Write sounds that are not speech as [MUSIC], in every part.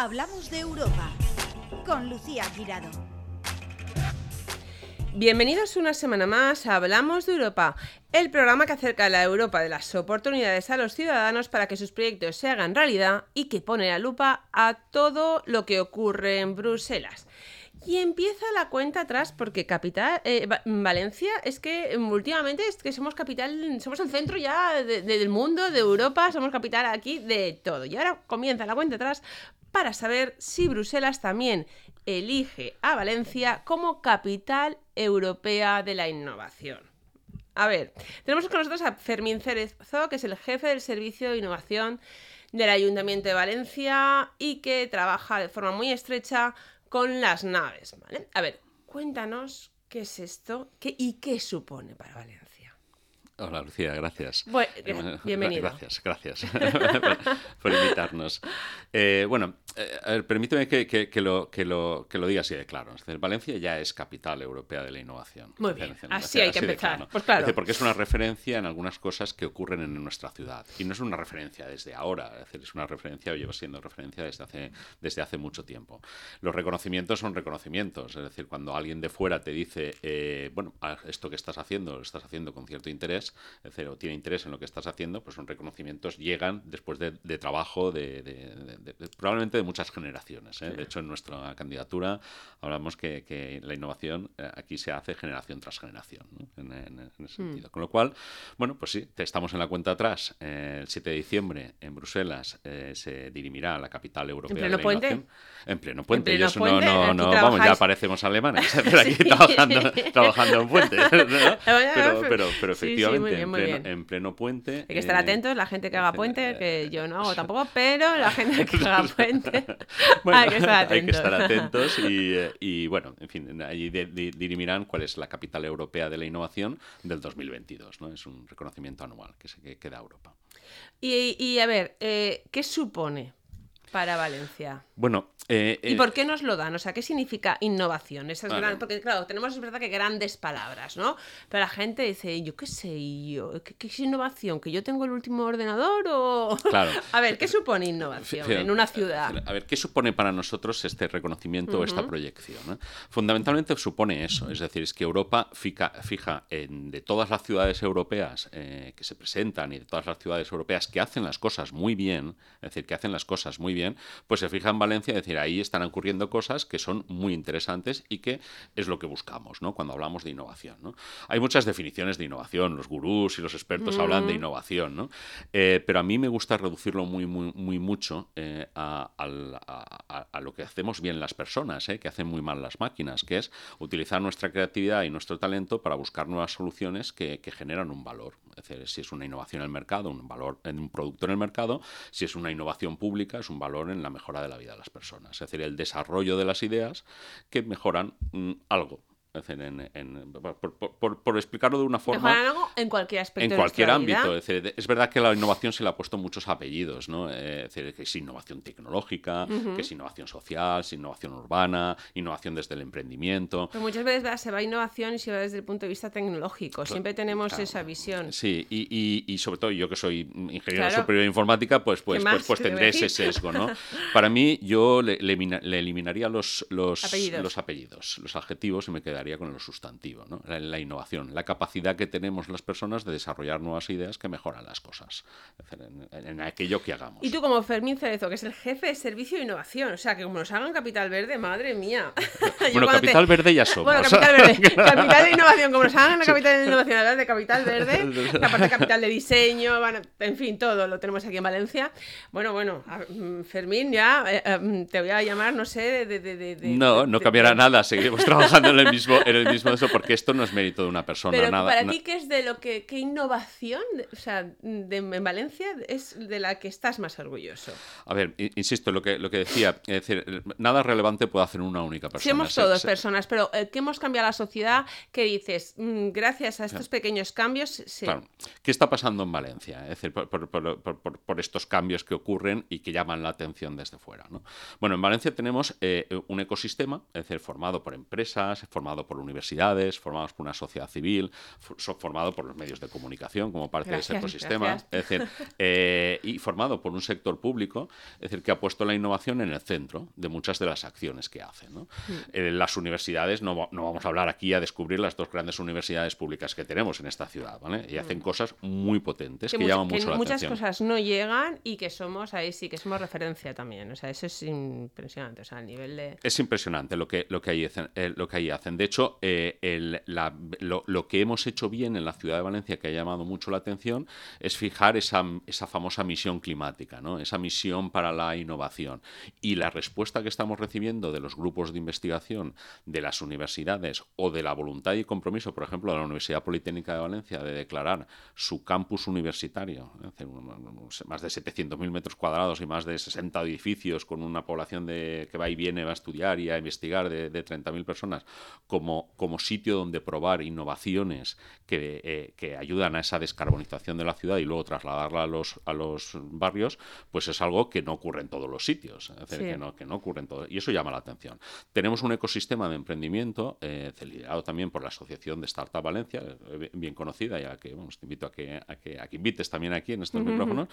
Hablamos de Europa con Lucía Girado. Bienvenidos una semana más a Hablamos de Europa, el programa que acerca la Europa de las oportunidades a los ciudadanos para que sus proyectos se hagan realidad y que pone la lupa a todo lo que ocurre en Bruselas. Y empieza la cuenta atrás porque capital eh, Valencia es que últimamente es que somos capital, somos el centro ya del mundo, de Europa, somos capital aquí de todo. Y ahora comienza la cuenta atrás para saber si Bruselas también elige a Valencia como capital europea de la innovación. A ver, tenemos con nosotros a Fermín Cerezo, que es el jefe del Servicio de Innovación del Ayuntamiento de Valencia y que trabaja de forma muy estrecha con las naves. ¿vale? A ver, cuéntanos qué es esto y qué supone para Valencia. Hola Lucía, gracias. bienvenido. Gracias, gracias [LAUGHS] por, invitarnos. Eh, bueno, eh, permíteme que, lo, que, lo, que lo diga así de claro. Valencia ya es capital europea de la innovación. Muy bien, así hay que empezar. Pues claro. porque es una referencia en algunas cosas que ocurren en nuestra ciudad. Y no es una referencia desde ahora, es, decir, es una referencia o lleva siendo referencia desde hace, desde hace mucho tiempo. Los reconocimientos son reconocimientos, es decir, cuando alguien de fuera te dice, eh, bueno, esto que estás haciendo lo estás haciendo con cierto interés, es decir, o tiene interés en lo que estás haciendo, pues son reconocimientos, llegan después de, trabajo de, probablemente de muchas generaciones. ¿eh? De hecho, en nuestra candidatura hablamos que, la innovación eh, aquí se hace generación tras generación, en, ese hmm. sentido. Con lo cual, bueno, pues sí, estamos en la cuenta atrás. Eh, el 7 de diciembre en Bruselas se dirimirá la capital europea ¿En pleno de la puente? innovación. En pleno puente. Ellos no, no, no, vamos, ya parecemos alemanes [LAUGHS] aquí trabajando, trabajando en puente. [LAUGHS] [LAUGHS] Pero, pero, pero, efectivamente, en, pleno, en, pleno, puente. Hay que estar atentos, la gente que haga puente, que yo no hago [LAUGHS] tampoco, pero la [LAUGHS] gente que haga puente. [LAUGHS] hay, que estar atentos. Eh, y, bueno, en fin, allí dirimirán cuál es la capital europea de la innovación del 2022. ¿no? Es un reconocimiento anual que se que, da Europa. Y, a ver, eh, ¿qué supone para Valencia? Bueno, eh, ¿Y por qué nos lo dan? O sea, ¿qué significa innovación? Esas porque, claro, tenemos, es verdad que grandes palabras, ¿no? Pero la gente dice, yo qué sé, yo, ¿qué, es innovación? ¿Que yo tengo el último ordenador o...? [LAUGHS] Claro. a ver, ¿qué supone innovación en una ciudad? A ver, ¿qué supone para nosotros este reconocimiento o esta proyección? Fundamentalmente supone eso, es decir, es que Europa fija, fija en, de todas las ciudades europeas eh, que se presentan y de todas las ciudades europeas que hacen las cosas muy bien, es decir, que hacen las cosas muy bien, pues se fija en Valencia, es decir, ahí están ocurriendo cosas que son muy interesantes y que es lo que buscamos ¿no? cuando hablamos de innovación. ¿no? Hay muchas definiciones de innovación, los gurús y los expertos hablan de innovación, ¿no? Eh, pero a mí me gusta reducirlo muy, muy, muy mucho eh, a, lo que hacemos bien las personas, ¿eh? que hacen muy mal las máquinas, que es utilizar nuestra creatividad y nuestro talento para buscar nuevas soluciones que, generan un valor. Es decir, si es una innovación en el mercado, un valor en un producto en el mercado, si es una innovación pública, es un valor en la mejora de la vida las personas. Es decir, el desarrollo de las ideas que mejoran mm, algo por, explicarlo de una forma. en cualquier aspecto. En cualquier ámbito. Es, verdad que la innovación se le ha puesto muchos apellidos, ¿no? Es decir, que es innovación tecnológica, que es innovación social, es innovación urbana, innovación desde el emprendimiento. Pero muchas veces se va a innovación y se va desde el punto de vista tecnológico. Siempre tenemos esa visión. Sí, y, sobre todo yo que soy ingeniero superior de informática, pues, pues, pues, pues tendré ese sesgo, ¿no? [LAUGHS] Para mí, yo le, eliminaría los, los, apellidos. los apellidos, los adjetivos y me quedaría con lo sustantivo, ¿no? la, innovación, la capacidad que tenemos las personas de desarrollar nuevas ideas que mejoran las cosas, en, aquello que hagamos. Y tú como Fermín Cerezo, que es el jefe de servicio de innovación, o sea, que como nos hagan Capital Verde, madre mía. [LAUGHS] bueno, Capital Verde ya somos. Bueno, Capital Verde, [LAUGHS] Capital de Innovación, como nos hagan la Capital de Innovación, hablar de Capital Verde, [LAUGHS] la parte Capital de Diseño, en fin, todo lo tenemos aquí en Valencia. Bueno, bueno, mm, Fermín, ya eh, eh, te voy a llamar, no sé, de... no, no cambiará nada, seguiremos trabajando en el mismo en el mismo eso, porque esto no es mérito de una persona. Pero nada, para ti, ¿qué es de lo que, qué innovación, o sea, en Valencia es de la que estás más orgulloso? A ver, insisto, lo que, lo que decía, es decir, nada relevante puede hacer una única persona. Somos todos personas, pero eh, ¿qué hemos cambiado la sociedad? ¿Qué dices? Mm, gracias a estos pequeños cambios. Claro. ¿Qué está pasando en Valencia? Es decir, por, por, estos cambios que ocurren y que llaman la atención desde fuera. ¿no? Bueno, en Valencia tenemos eh, un ecosistema, es decir, formado por empresas, formado formado por universidades, formado por una sociedad civil, formado por los medios de comunicación como parte de ese ecosistema, es decir, eh, y formado por un sector público, es decir, que ha puesto la innovación en el centro de muchas de las acciones que hacen. ¿no? Eh, las universidades, no, no, vamos a hablar aquí a descubrir las dos grandes universidades públicas que tenemos en esta ciudad, ¿vale? Y hacen mm. cosas muy potentes que, llaman mucho la muchas atención. Muchas cosas no llegan y que somos ahí sí que somos referencia también. O sea, eso es impresionante. O sea, a nivel de. Es impresionante lo que, lo que, ahí, hacen, eh, lo que ahí hacen. De hecho, la, lo, que hemos hecho bien en la ciudad de Valencia, que ha llamado mucho la atención, es fijar esa, famosa misión climática, esa misión para la innovación. Y la respuesta que estamos recibiendo de los grupos de investigación, de las universidades o de la voluntad y compromiso, por ejemplo, de la Universidad Politécnica de Valencia, de declarar su campus universitario, más de 700.000 metros cuadrados y más de 60 edificios con una población de, que va y viene, va a estudiar y a investigar de, de 30.000 personas, como, como sitio donde probar innovaciones que, eh, que, ayudan a esa descarbonización de la ciudad y luego trasladarla a los, a los barrios, pues es algo que no ocurre en todos los sitios, que, no, que no ocurre en todo, y eso llama la atención. Tenemos un ecosistema de emprendimiento eh, liderado también por la Asociación de Startup Valencia, eh, bien conocida, y a que te invito a que, a que, a que, invites también aquí en estos micrófonos,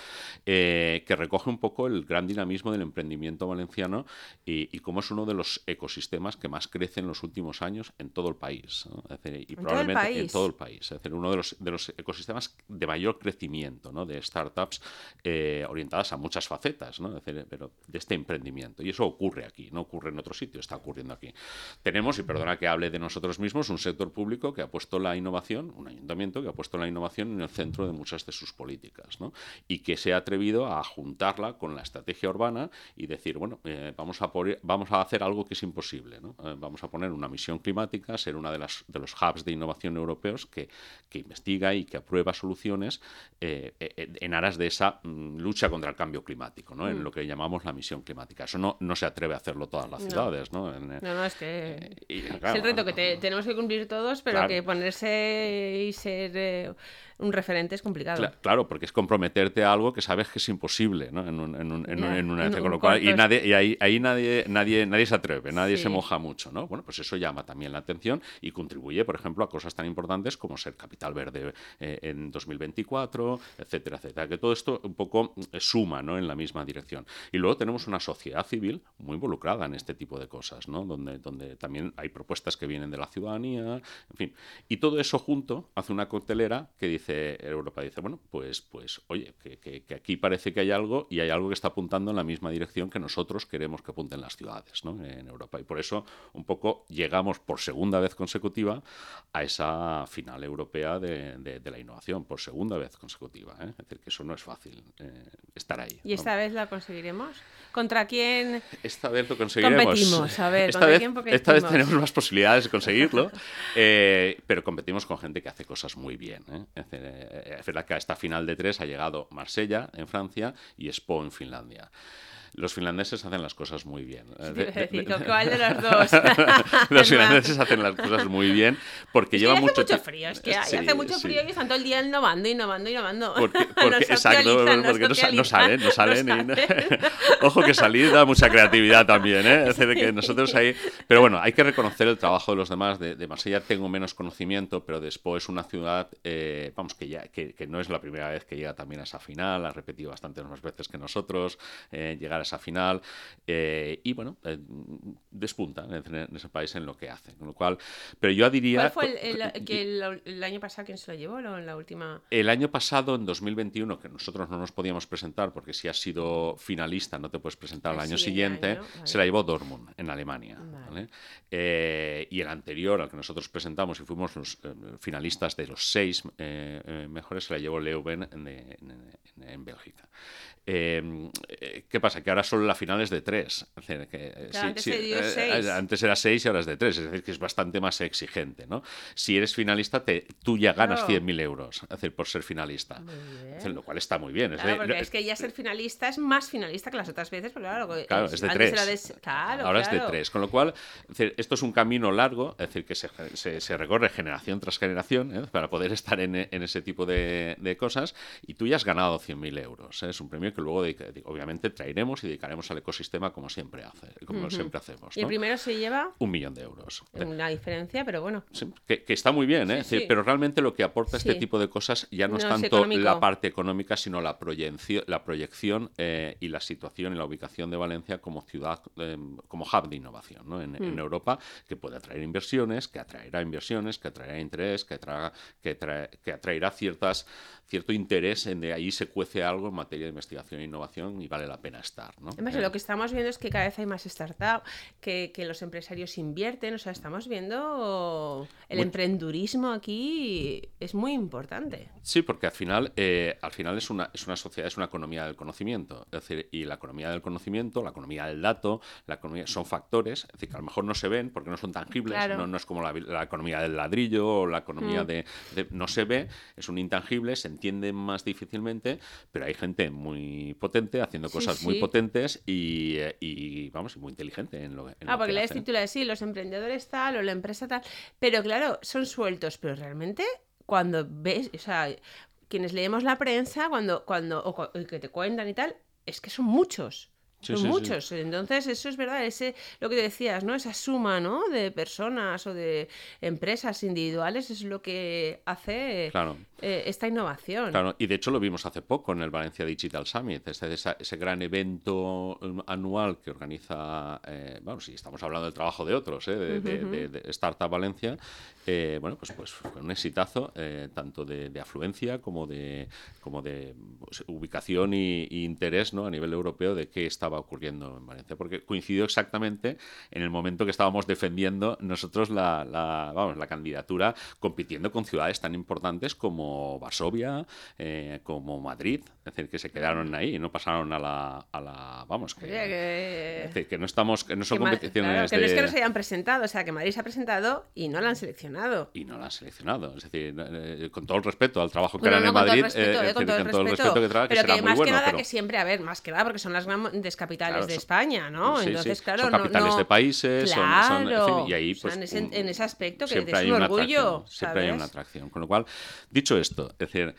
eh, que recoge un poco el gran dinamismo del emprendimiento valenciano y, y cómo es uno de los ecosistemas que más crece en los últimos años en todo el país, y probablemente en todo el país. Es decir, uno de los, de los ecosistemas de mayor crecimiento ¿no? de startups eh, orientadas a muchas facetas, ¿no? pero de este emprendimiento. Y eso ocurre aquí, no ocurre en otro sitio, está ocurriendo aquí. Tenemos, y perdona que hable de nosotros mismos, un sector público que ha puesto la innovación, un ayuntamiento que ha puesto la innovación en el centro de muchas de sus políticas, ¿no? y que se ha atrevido a juntarla con la estrategia urbana y decir, bueno, eh, vamos, a vamos a hacer algo que es imposible, ¿no? Eh, vamos a poner una misión climática, ser una de, las, de los hubs de innovación europeos que, que investiga y que aprueba soluciones eh, eh, en aras de esa mm, lucha contra el cambio climático, ¿no? en mm. lo que llamamos la misión climática. Eso no, no se atreve a hacerlo todas las ciudades. No, no, no es que es el reto que tenemos que cumplir todos, pero que ponerse y ser un referente es complicado. claro, porque es comprometerte a algo que sabes que es imposible ¿no? en, un, en, un, en, una con lo cual, y nadie y ahí, ahí nadie, nadie, nadie se atreve, nadie se moja mucho, ¿no? Bueno, pues eso llama también la atención y contribuye, por ejemplo, a cosas tan importantes como ser capital verde eh, en 2024, etcétera, etcétera. Que todo esto un poco eh, suma ¿no? en la misma dirección. Y luego tenemos una sociedad civil muy involucrada en este tipo de cosas, ¿no? Donde, donde también hay propuestas que vienen de la ciudadanía, en fin. Y todo eso junto hace una coctelera que dice Europa dice, bueno, pues, pues oye, que, aquí parece que hay algo y hay algo que está apuntando en la misma dirección que nosotros queremos que apunten las ciudades ¿no? en Europa. Y por eso un poco llegamos por segunda vez consecutiva a esa final europea de, la innovación, por segunda vez consecutiva. ¿eh? Es decir, que eso no es fácil eh, estar ahí. ¿Y esta vez la conseguiremos? ¿Contra quién esta vez lo conseguiremos? competimos? A ver, esta, vez, esta vez tenemos más posibilidades de conseguirlo, [LAUGHS] eh, pero competimos con gente que hace cosas muy bien. Es es verdad que a esta final de tres ha llegado Marsella en Francia y Spo en Finlandia los finlandeses hacen las cosas muy bien. ¿Cuál de los [LAUGHS] dos? los [LAUGHS] finlandeses hacen las cosas muy bien porque llevan mucho, mucho frío. Es que hace mucho frío y están todo el día innovando, innovando, innovando. Porque, [LAUGHS] porque exacto, porque no, salen, no salen. Ojo que salir da mucha creatividad también, ¿eh? Es que nosotros ahí... Pero bueno, hay que reconocer el trabajo de los demás. De, de Marsella tengo menos conocimiento, pero después es una ciudad, eh, vamos, que ya que, que, no es la primera vez que llega también a esa final, ha repetido bastantes más veces que nosotros, eh, llegar a esa final eh, y bueno, eh, despunta en, ese país en lo que hace. Con lo cual, pero yo diría... ¿Cuál fue el, que el, año pasado quién se lo llevó en la última? El año pasado, en 2021, que nosotros no nos podíamos presentar porque si has sido finalista no te puedes presentar al año siguiente, se la llevó Dortmund en Alemania. Eh, y el anterior al que nosotros presentamos y fuimos los finalistas de los seis mejores se la llevó Leuven en Bélgica. Em, eh, ¿Qué pasa? Que ahora solo la final es de tres. Eh, eh, antes, era seis y ahora es de tres. Es decir, que es bastante más exigente. ¿no? Si eres finalista, te, tú ya ganas 100.000 euros decir, por ser finalista. lo cual está muy bien. es que ya ser finalista es más finalista que las otras veces. claro, es de tres. ahora es de tres. Con lo cual, esto es un camino largo, es decir, que se, recorre generación tras generación ¿eh? para poder estar en, ese tipo de, cosas y tú ya has ganado 100.000 euros. ¿eh? Es un premio que luego, obviamente, traeremos y dedicaremos al ecosistema como siempre, hace, como siempre hacemos. ¿Y el primero se lleva? Un millón de euros. Una diferencia, pero bueno. que, está muy bien, ¿eh? pero realmente lo que aporta este tipo de cosas ya no, es tanto la parte económica, sino la proyección, la proyección y la situación y la ubicación de Valencia como ciudad, como hub de innovación en, en mm. Europa, que puede atraer inversiones, que atraerá inversiones, que atraerá interés, que, que, que atraerá ciertas, cierto interés en de ahí se cuece algo en materia de investigación e innovación y vale la pena estar. ¿no? Además, lo que estamos viendo es que cada vez hay más startups, que, que los empresarios invierten, o sea, estamos viendo el emprendurismo aquí es muy importante. Sí, porque al final, eh, al final es, una, es una sociedad, es una economía del conocimiento. Es decir, y la economía del conocimiento, la economía del dato, la economía son factores, es decir, que a lo mejor no se ven porque no son tangibles, no, no, es como la, economía del ladrillo o la economía mm. de, No se ve, es un intangible, se entiende más difícilmente, pero hay gente muy potente haciendo cosas muy potentes y, vamos, muy inteligente en lo, en ah, porque le título de sí, los emprendedores tal o la empresa tal, pero claro, son sueltos, pero realmente cuando ves, o sea, quienes leemos la prensa, cuando, cuando, o, que te cuentan y tal, es que son muchos. Son muchos. Entonces, eso es verdad, ese, lo que decías, ¿no? Esa suma, ¿no? De personas o de empresas individuales es lo que hace eh, esta innovación. Claro, y de hecho lo vimos hace poco en el Valencia Digital Summit, ese, ese gran evento um, anual que organiza, eh, bueno, si estamos hablando del trabajo de otros, ¿eh? de, Startup Valencia, eh, bueno, pues, pues fue un exitazo, tanto de, afluencia como de, como de pues, ubicación y, interés, ¿no? A nivel europeo de qué estaba ocurriendo en Valencia, porque coincidió exactamente en el momento que estábamos defendiendo nosotros la, vamos, la candidatura, compitiendo con ciudades tan importantes como Varsovia, eh, como Madrid, es decir, que se quedaron ahí y no pasaron a la, a la vamos, que, que... no estamos, que no son competiciones que no es que no se hayan presentado, o sea, que Madrid se ha presentado y no la han seleccionado. Y no la han seleccionado, es decir, eh, con todo el respeto al trabajo que harán en Madrid, eh, con todo el respeto, que trae, que pero que más que nada que siempre, a ver, más que nada, porque son las grandes capitales de España, ¿no? Entonces, claro, son capitales de países, son, y ahí pues, en, ese, aspecto que es un orgullo, siempre hay una atracción. Con lo cual, dicho esto, es decir,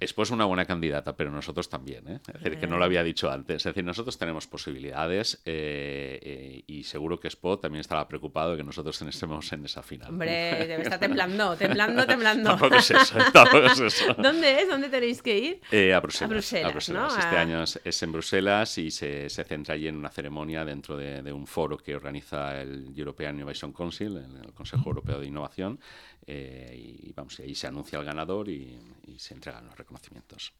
Expo es una buena candidata, pero nosotros también, ¿eh? Es decir, que no lo había dicho antes. Es decir, nosotros tenemos posibilidades eh, eh, y seguro que Expo también estará preocupado de que nosotros [LAUGHS] estemos en esa final. Hombre, debe [LAUGHS] estar temblando, temblando, temblando. tampoco es eso, tampoco es eso. [LAUGHS] ¿Dónde es? ¿Dónde tenéis que ir? a Bruselas. A Bruselas, Este año es, en Bruselas y se, se, centra allí en una ceremonia dentro de, un foro que organiza el European Innovation Council, el Consejo Europeo de Innovación, y vamos, ahí se anuncia el ganador y, y se entregan los reconocimientos.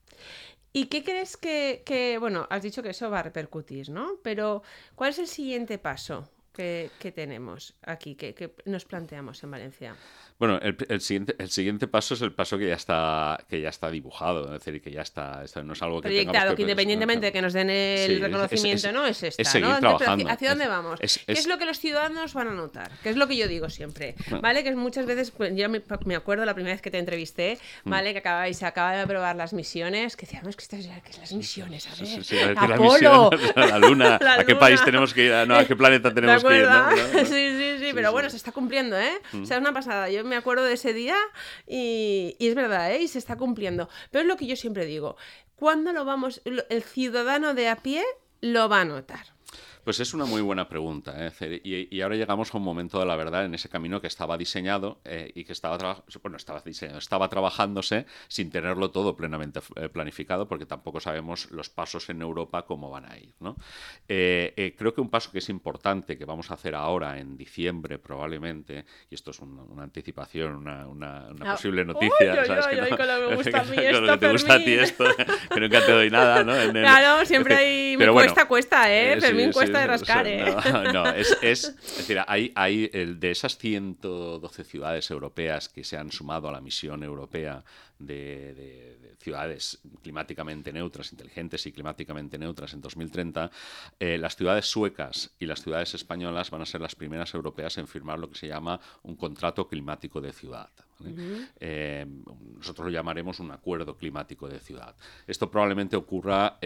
¿Y qué crees que, que, bueno, has dicho que eso va a repercutir, ¿no? Pero ¿cuál es el siguiente paso que, que tenemos aquí, que, que nos planteamos en Valencia? Bueno, el, siguiente, el siguiente paso es el paso que ya está, que ya está dibujado, es decir, que ya está, esto no es algo que Proyectado, que, que independientemente de que nos den el reconocimiento, ¿no? Es esta, seguir ¿no? Trabajando. ¿Hacia dónde vamos? ¿Qué es lo que los ciudadanos van a notar? ¿Qué es lo que yo digo siempre? ¿Vale? Que muchas veces, pues, yo me, acuerdo la primera vez que te entrevisté, mm. ¿vale? Que acabáis, se acaba de aprobar las misiones, que decíamos que estas que las misiones, a ver, sí, sí, a ver Apolo. La, [LAUGHS] la, luna, [LAUGHS] ¿a qué país tenemos que ir? No, ¿A qué planeta [LAUGHS] tenemos [LAUGHS] Sí, sí, sí, pero bueno, se está cumpliendo, ¿eh? O sea, es una pasada. Yo me acuerdo de ese día y, es verdad, ¿eh? y se está cumpliendo. Pero es lo que yo siempre digo, ¿cuándo lo vamos, el ciudadano de a pie lo va a notar? Pues es una muy buena pregunta. ¿eh? Y, ahora llegamos a un momento de la verdad en ese camino que estaba diseñado eh, y que estaba, bueno, estaba, diseñado, estaba trabajándose sin tenerlo todo plenamente eh, planificado porque tampoco sabemos los pasos en Europa cómo van a ir. ¿no? creo que un paso que es importante que vamos a hacer ahora en diciembre probablemente, y esto es una, anticipación, una, una, ah, posible noticia. ¿sabes? que no, con lo que me [LAUGHS] gusta a mí esto, lo que te gusta a ti esto, [LAUGHS] que nunca te doy nada. ¿no? claro, siempre [LAUGHS] hay... Pero cuesta, cuesta, ¿eh? Fermín cuesta de rascar, ¿eh? No, [LAUGHS] es, es, decir, hay, de esas 112 ciudades europeas que se han sumado a la misión europea de, ciudades climáticamente neutras, inteligentes y climáticamente neutras en 2030, eh, las ciudades suecas y las ciudades españolas van a ser las primeras europeas en firmar lo que se llama un contrato climático de ciudad. ¿Eh? nosotros lo llamaremos un acuerdo climático de ciudad. Esto probablemente ocurra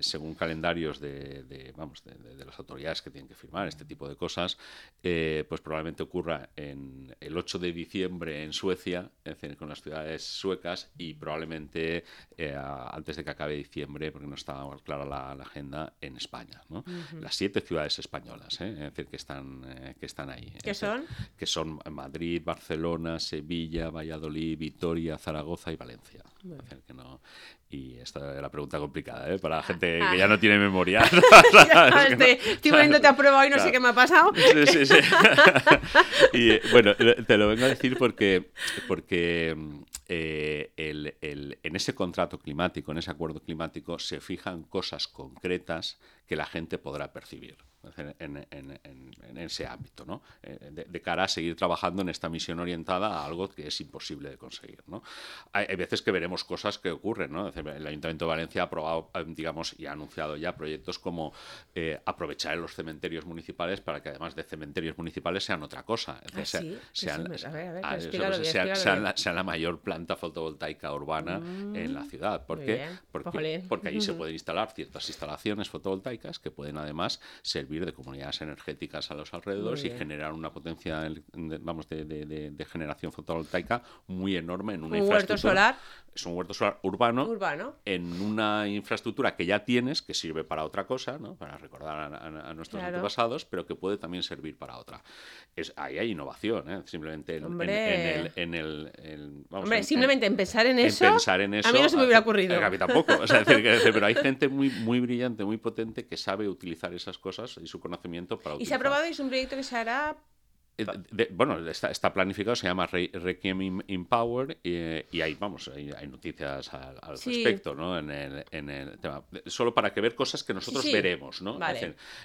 según calendarios de, vamos, de, las autoridades que tienen que firmar este tipo de cosas, pues probablemente ocurra en el 8 de diciembre en Suecia, con las ciudades suecas, y probablemente antes de que acabe diciembre, porque no está clara la, agenda, en España. Las siete ciudades españolas, es decir, que están, que están ahí. ¿Qué son? Que son Madrid, Barcelona, Sevilla, Valladolid, Vitoria, Zaragoza y Valencia. Que no... Y esta es la pregunta complicada, ¿eh? Para la gente [LAUGHS] que ya no tiene memoria. [LAUGHS] [LAUGHS] estoy, poniéndote a prueba hoy, no sé qué me ha pasado. Sí, sí, sí. y bueno, te lo vengo a decir porque, porque eh, el, en ese contrato climático, en ese acuerdo climático, se fijan cosas concretas que la gente podrá percibir en, ese ámbito, ¿no? Eh, de, cara a seguir trabajando en esta misión orientada a algo que es imposible de conseguir. ¿no? Hay, veces que veremos cosas que ocurren. ¿no? El Ayuntamiento de Valencia ha aprobado, eh, digamos, y ha anunciado ya proyectos como eh, aprovechar los cementerios municipales para que además de cementerios municipales sean otra cosa. sean, la mayor planta fotovoltaica urbana en la mm, ciudad. ¿Por qué? Porque, porque ahí se [LAUGHS] pueden instalar ciertas instalaciones fotovoltaicas que pueden además servir de comunidades energéticas a los alrededores y generar una potencia vamos, de, generación fotovoltaica muy enorme en una ¿Un huerto solar? Es un huerto solar urbano, urbano, en una infraestructura que ya tienes, que sirve para otra cosa, ¿no? para recordar a, nuestros antepasados, pero que puede también servir para otra. Es, ahí hay innovación, ¿eh? simplemente en, en, el... Hombre, simplemente en pensar en eso, pensar en eso, a mí no se me hubiera ocurrido. A mí tampoco. [LAUGHS] pero hay gente muy, muy brillante, muy potente que sabe utilizar esas cosas y su conocimiento para ¿Y se ha aprobado y es un proyecto que se hará eh, bueno, está, planificado, se llama Requiem in, Power y, hay, vamos, hay, noticias al, respecto, ¿no? En el, tema. Solo para que ver cosas que nosotros veremos, ¿no?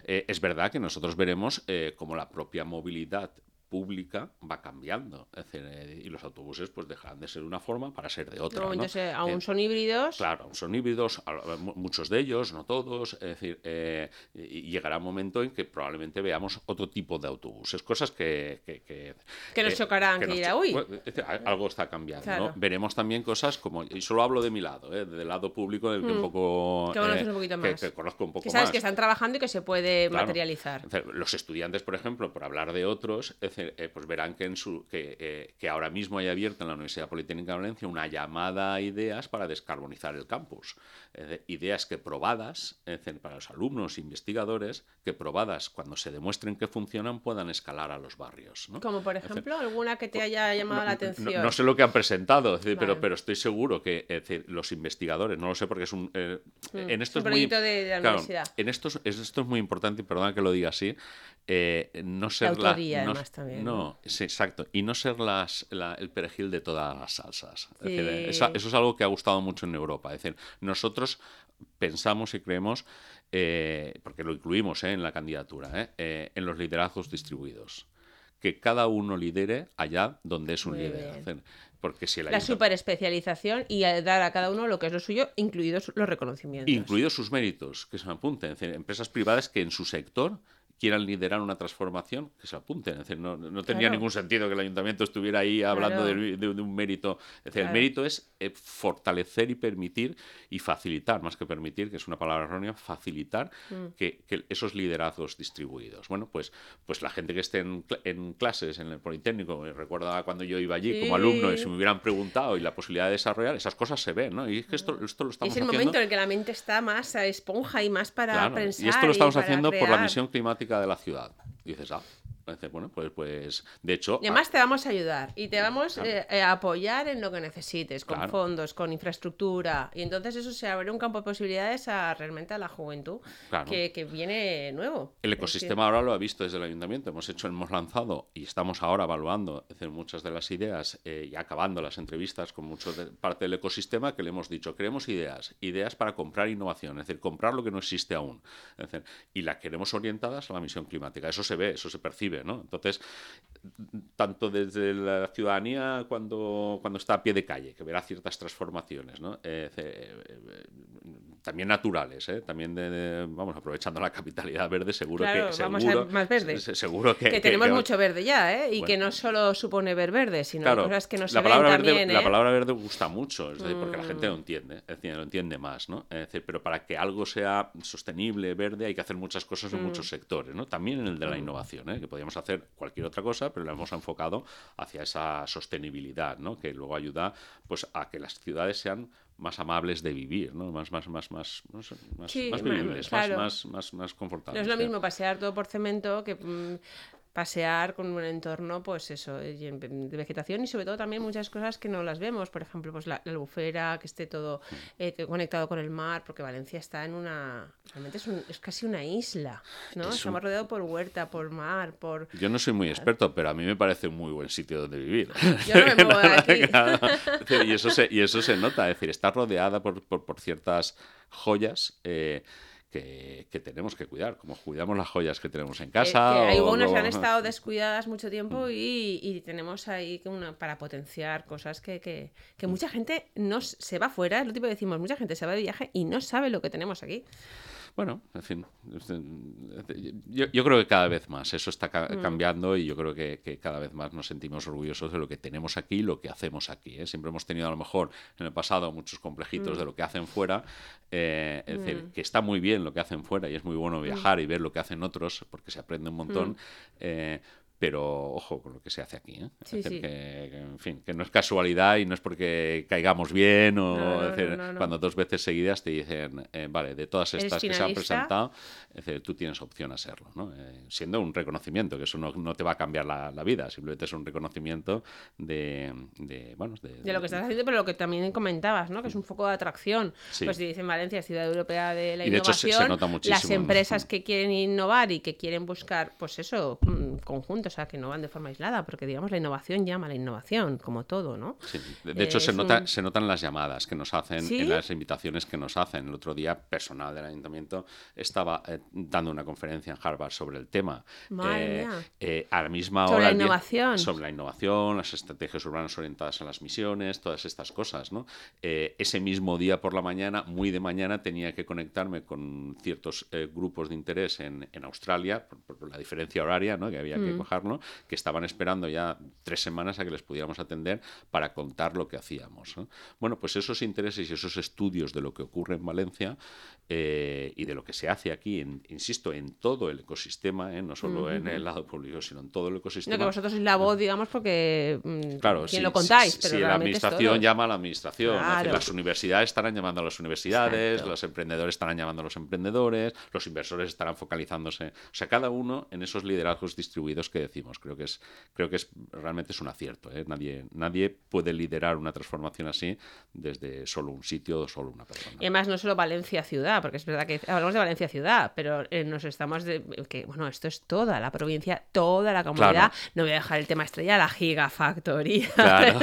Eh, es, verdad que nosotros veremos eh, como la propia movilidad pública va cambiando. Eh, y los autobuses pues dejarán de ser una forma para ser de otra. ¿no? aún eh, son híbridos. Claro, aún son híbridos, muchos de ellos, no todos. Es decir, eh, y llegará un momento en que probablemente veamos otro tipo de autobuses, cosas que... Que, nos chocarán, que, dirá, uy. algo está cambiando. Veremos también cosas como, y solo hablo de mi lado, del lado público del que un mm. poco... Que un poquito más. Que, conozco un poco sabes más. que están trabajando y que se puede materializar. Los estudiantes, por ejemplo, por hablar de otros, es eh, pues verán que, en su, eh, que, ahora mismo hay abierta en la Universidad Politécnica de Valencia una llamada a ideas para descarbonizar el campus. ideas que probadas, para los alumnos, investigadores, que probadas cuando se demuestren que funcionan puedan escalar a los barrios. Como por ejemplo, alguna que te haya llamado la atención. No, sé lo que han presentado, pero, pero estoy seguro que los investigadores, no lo sé porque es un... Eh, mm, en esto es, muy, de, la universidad. En esto, esto es muy importante, y perdona que lo diga así, eh, no ser la, no, exacto, y no ser las, el perejil de todas las salsas. eso, es algo que ha gustado mucho en Europa. Es decir, nosotros pensamos y creemos, eh, porque lo incluimos eh, en la candidatura, en los liderazgos distribuidos. Que cada uno lidere allá donde es un líder. Porque si la superespecialización y dar a cada uno lo que es lo suyo, incluidos los reconocimientos. Incluidos sus méritos, que se apunten. empresas privadas que en su sector quieran liderar una transformación, que se apunten. Es decir, no, no tenía ningún sentido que el ayuntamiento estuviera ahí hablando de, un mérito. Es decir, el mérito es eh, fortalecer y permitir y facilitar, más que permitir, que es una palabra errónea, facilitar mm. que, esos liderazgos distribuidos. Bueno, pues, pues la gente que esté en, clases en el Politécnico, recuerda cuando yo iba allí como alumno y si me hubieran preguntado y la posibilidad de desarrollar, esas cosas se ven, ¿no? Y es que esto, esto lo estamos haciendo... Es el momento en que la mente está más a esponja y más para pensar. Y esto lo estamos haciendo por la misión climática de la ciudad. dices, ah, bueno, pues, pues de hecho... Y además te vamos a ayudar y te vamos eh, a apoyar en lo que necesites, con fondos, con infraestructura. Y entonces eso se abre un campo de posibilidades a realmente a la juventud que, viene nuevo. El ecosistema ahora lo ha visto desde el ayuntamiento. Hemos hecho, hemos lanzado y estamos ahora evaluando muchas de las ideas eh, y acabando las entrevistas con mucho de parte del ecosistema que le hemos dicho, queremos ideas, ideas para comprar innovación, es decir, comprar lo que no existe aún. y las queremos orientadas a la misión climática. Eso se ve, eso se percibe entonces, tanto desde la ciudadanía cuando, cuando está a pie de calle, que verá ciertas transformaciones, ¿no? Eh, eh, también naturales, ¿eh? también de, vamos aprovechando la capitalidad verde, seguro Claro, que vamos seguro, a más verde. se- seguro que, Que tenemos que- mucho verde ya, ¿eh? Y Bueno. que no solo supone ver verde, sino Claro, cosas que no se la ven palabra verde, también, ¿eh? la palabra verde gusta mucho, es decir, porque la Mm. gente lo entiende, es decir, lo entiende más, ¿no? Es decir, pero para que algo sea sostenible, verde, hay que hacer muchas cosas en Mm. muchos sectores, ¿no? También en el de la innovación, ¿eh? que podríamos hacer cualquier otra cosa, pero lo hemos enfocado hacia esa sostenibilidad, ¿no? Que luego ayuda, pues, a que las ciudades sean más amables de vivir, ¿no? Más, más, más, más, no sé, más, Sí, más vivibles, claro. más, más, más, más No confortables. es lo mismo pasear todo por cemento que mm, pasear con un entorno, pues eso, lleno de vegetación y sobre todo también muchas cosas que no las vemos. Por ejemplo, pues la, la albufera, que esté todo eh, conectado con el mar, porque Valencia está en una... Realmente es, un- es casi una isla, ¿no? Es un- Estamos rodeados por huerta, por mar, por... Yo no soy muy experto, pero a mí me parece un muy buen sitio donde vivir. Yo no me [LAUGHS] muevo de aquí. [LAUGHS] Y, eso se, y eso se nota, es decir, está rodeada por, por- por ciertas joyas eh, que, que tenemos que cuidar, como cuidamos las joyas que tenemos en casa. que o- que han o- estado descuidadas mucho tiempo y, y tenemos ahí una, para potenciar cosas que, que, que mucha gente no se va fuera, es lo tipo que decimos, mucha gente se va de viaje y no sabe lo que tenemos aquí. Bueno, en fin, yo, yo creo que cada vez más eso está Mm. ca- cambiando y yo creo que, que cada vez más nos sentimos orgullosos de lo que tenemos aquí y lo que hacemos aquí. ¿eh? Siempre hemos tenido a lo mejor en el pasado muchos complejitos Mm. de lo que hacen fuera, eh, es decir, que está muy bien lo que hacen fuera y es muy Mm. bueno viajar y ver lo que hacen otros porque se aprende un montón. eh, pero ojo con lo que se hace aquí. ¿eh? Es Sí, decir, sí. Que, que, en fin, que no es casualidad y no es porque caigamos bien o No, no, es decir, no, no. cuando dos veces seguidas te dicen, eh, vale, de todas estas que se han presentado, es decir, tú tienes opción a serlo, ¿no? Eh, siendo un reconocimiento, que eso no, te va a cambiar la, la vida, simplemente es un reconocimiento de, de, bueno, de, De lo que estás haciendo, pero lo que también comentabas, ¿no? Que es un foco de atracción. Sí. Pues si dicen Valencia, ciudad europea de la Y de hecho se- se innovación, las empresas que quieren innovar y que quieren buscar, pues eso, mm, conjuntos, sea, que no van de forma aislada, porque digamos la innovación llama a la innovación, como todo, ¿no? Sí, De, de hecho, Eh, se, es nota, un- se notan las llamadas que nos hacen ¿Sí? en las invitaciones que nos hacen. El otro día, personal del ayuntamiento estaba eh, dando una conferencia en Harvard sobre el tema. Madre Eh, mía. eh, a la misma Sobre hora. la al día- innovación. sobre la innovación, las estrategias urbanas orientadas a las misiones, todas estas cosas. ¿no? Ese mismo día por la mañana, muy de mañana, tenía que conectarme con ciertos grupos de interés en, en Australia, por, por la diferencia horaria ¿no? que había Mm. que que estaban esperando ya tres semanas a que les pudiéramos atender para contar lo que hacíamos. ¿no? Bueno, pues esos intereses y esos estudios de lo que ocurre en Valencia eh, y de lo que se hace aquí, en- insisto, en todo el ecosistema, ¿eh? no solo en el lado público, sino en todo el ecosistema. No, que vosotros sois la voz, digamos, porque mm, Claro, quien sí, lo contáis, sí, pero sí, la administración llama a la administración. es decir, las universidades estarán llamando a las universidades, Exacto. los emprendedores estarán llamando a los emprendedores, los inversores estarán focalizándose. O sea, cada uno en esos liderazgos distribuidos que decimos. Creo que es, creo que es realmente es un acierto. ¿eh? Nadie, nadie puede liderar una transformación así desde solo un sitio o solo una persona. Y además no solo Valencia ciudad, porque es verdad que hablamos de Valencia ciudad, pero eh, nos estamos de que bueno, esto es toda la provincia, toda la comunidad. Claro. No voy a dejar el tema estrella, la gigafactoría. [LAUGHS] Claro.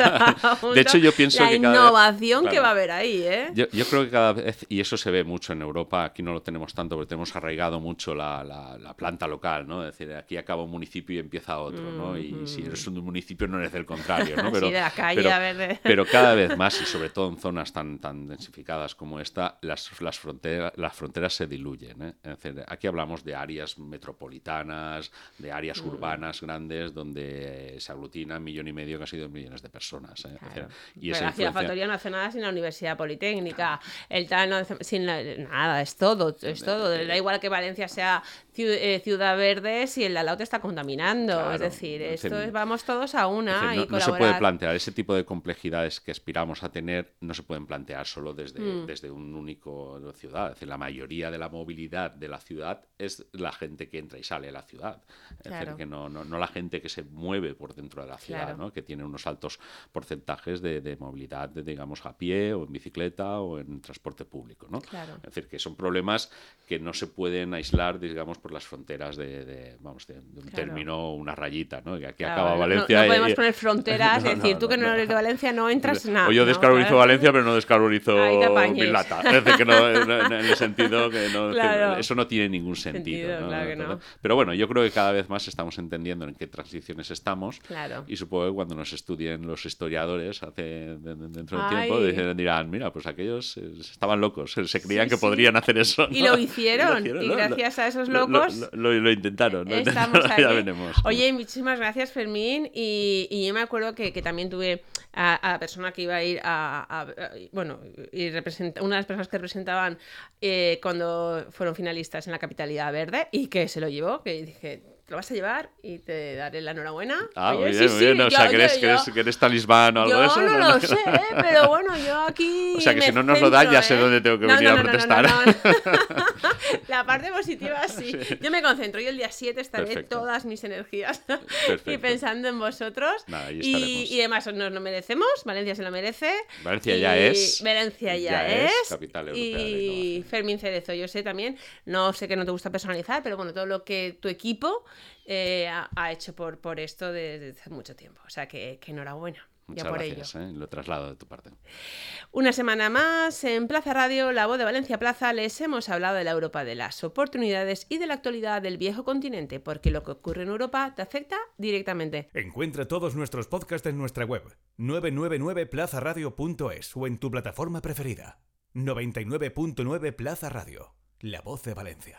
De hecho, yo pienso la que cada vez- innovación que claro. va a haber ahí, ¿eh? Yo, yo creo que cada vez, y eso se ve mucho en Europa, aquí no lo tenemos tanto porque tenemos arraigado mucho la, la- la planta local, ¿no? Es decir, aquí acaba un municipio y empieza otro, ¿no? Y si eres un municipio no eres del contrario, ¿no? [LAUGHS] Sí, de la calle, pero, a ver, de- pero cada vez más, y sobre todo en zonas tan, tan densificadas como esta, las, las, fronteras, las fronteras se diluyen, ¿eh? Es decir, aquí hablamos de áreas metropolitanas, de áreas Mm. urbanas grandes donde se aglutina un millón y medio, casi dos millones de personas. ¿eh? Es decir, Claro. y Pero esa la influencia- gigafactoría no hace nada sin la Universidad Politécnica, el tal no hace- sin la- nada, es todo, es todo. Da igual que Valencia sea ciu- eh, ciudad verde si el lado te está contaminando. Claro, es decir, es esto decir, vamos todos a una decir, y no, no se colaborar. puede plantear ese tipo de complejidades que aspiramos a tener, no se pueden plantear solo desde, Mm. desde un único ciudad. Es decir, la mayoría de la movilidad de la ciudad es la gente que entra y sale de la ciudad. Es Claro. decir, que no, no, no la gente que se mueve por dentro de la ciudad, Claro. ¿no? que tiene unos altos porcentajes de, de movilidad, de, digamos, a pie o en bicicleta o en transporte público. ¿no? Claro. Es decir, que son problemas que no se pueden aislar, digamos, por las fronteras de, de, vamos, de, un término como una rayita, ¿no? Que aquí acaba Valencia. [LAUGHS] No, y- podemos poner fronteras, es decir, tú que no, eres de Valencia no entras nada. o yo descarbonizo. Valencia, pero no descarbonizo. Es decir, que no, no- en el sentido que, no, que eso no tiene ningún sentido. Sentido, ¿no? claro que no. Entonces- Pero bueno, yo creo que cada vez más estamos entendiendo en qué transiciones estamos. Claro. Y supongo que cuando nos estudien los historiadores hace, de- de- dentro de un tiempo, dirán, mira, pues aquellos eh, estaban locos, eh, se creían Sí, que sí. podrían hacer eso. Y [LAUGHS] lo hicieron, y gracias a esos Lo- lo- locos Lo, intentaron, lo Estamos intentaron, [LAUGHS] ya veremos. Oye, muchísimas gracias, Fermín. Y, y yo me acuerdo que, que también tuve a, a la persona que iba a ir a. a- a- bueno, y representa, una de las personas que representaban eh, cuando fueron finalistas en la capitalidad verde y que se lo llevó, que dije. ¿Te lo vas a llevar? Y te daré la enhorabuena. Ah, Oye, muy sí, bien, muy sí, bien. O yo- sea, que yo- eres, que eres, talismán o algo yo de eso. no lo [LAUGHS] sé, pero bueno, yo aquí. O sea, que si no nos lo centro, ya sé dónde tengo que No, venir no, a no, no, no, protestar. [LAUGHS] La parte positiva [LAUGHS] sí. Yo me concentro. Yo el día 7 estaré Perfecto. todas mis energías [LAUGHS] y pensando en vosotros. Nada, y, y además nos lo merecemos. Valencia se lo merece. Valencia Y ya es- Valencia ya, ya es es. capital europea y. Fermín Cerezo, yo sé también. No sé que no te gusta personalizar, pero bueno, todo lo que tu equipo eh, ha, ha hecho por, por esto desde hace mucho tiempo. O sea que, que enhorabuena. Muchas ya por gracias, ello. ¿eh? lo traslado de tu parte. Una semana más en Plaza Radio, la voz de Valencia Plaza, les hemos hablado de la Europa de las oportunidades y de la actualidad del viejo continente, porque lo que ocurre en Europa te afecta directamente. Encuentra todos nuestros podcasts en nuestra web 999plazaradio.es o en tu plataforma preferida. 99.9 Plaza Radio, la voz de Valencia.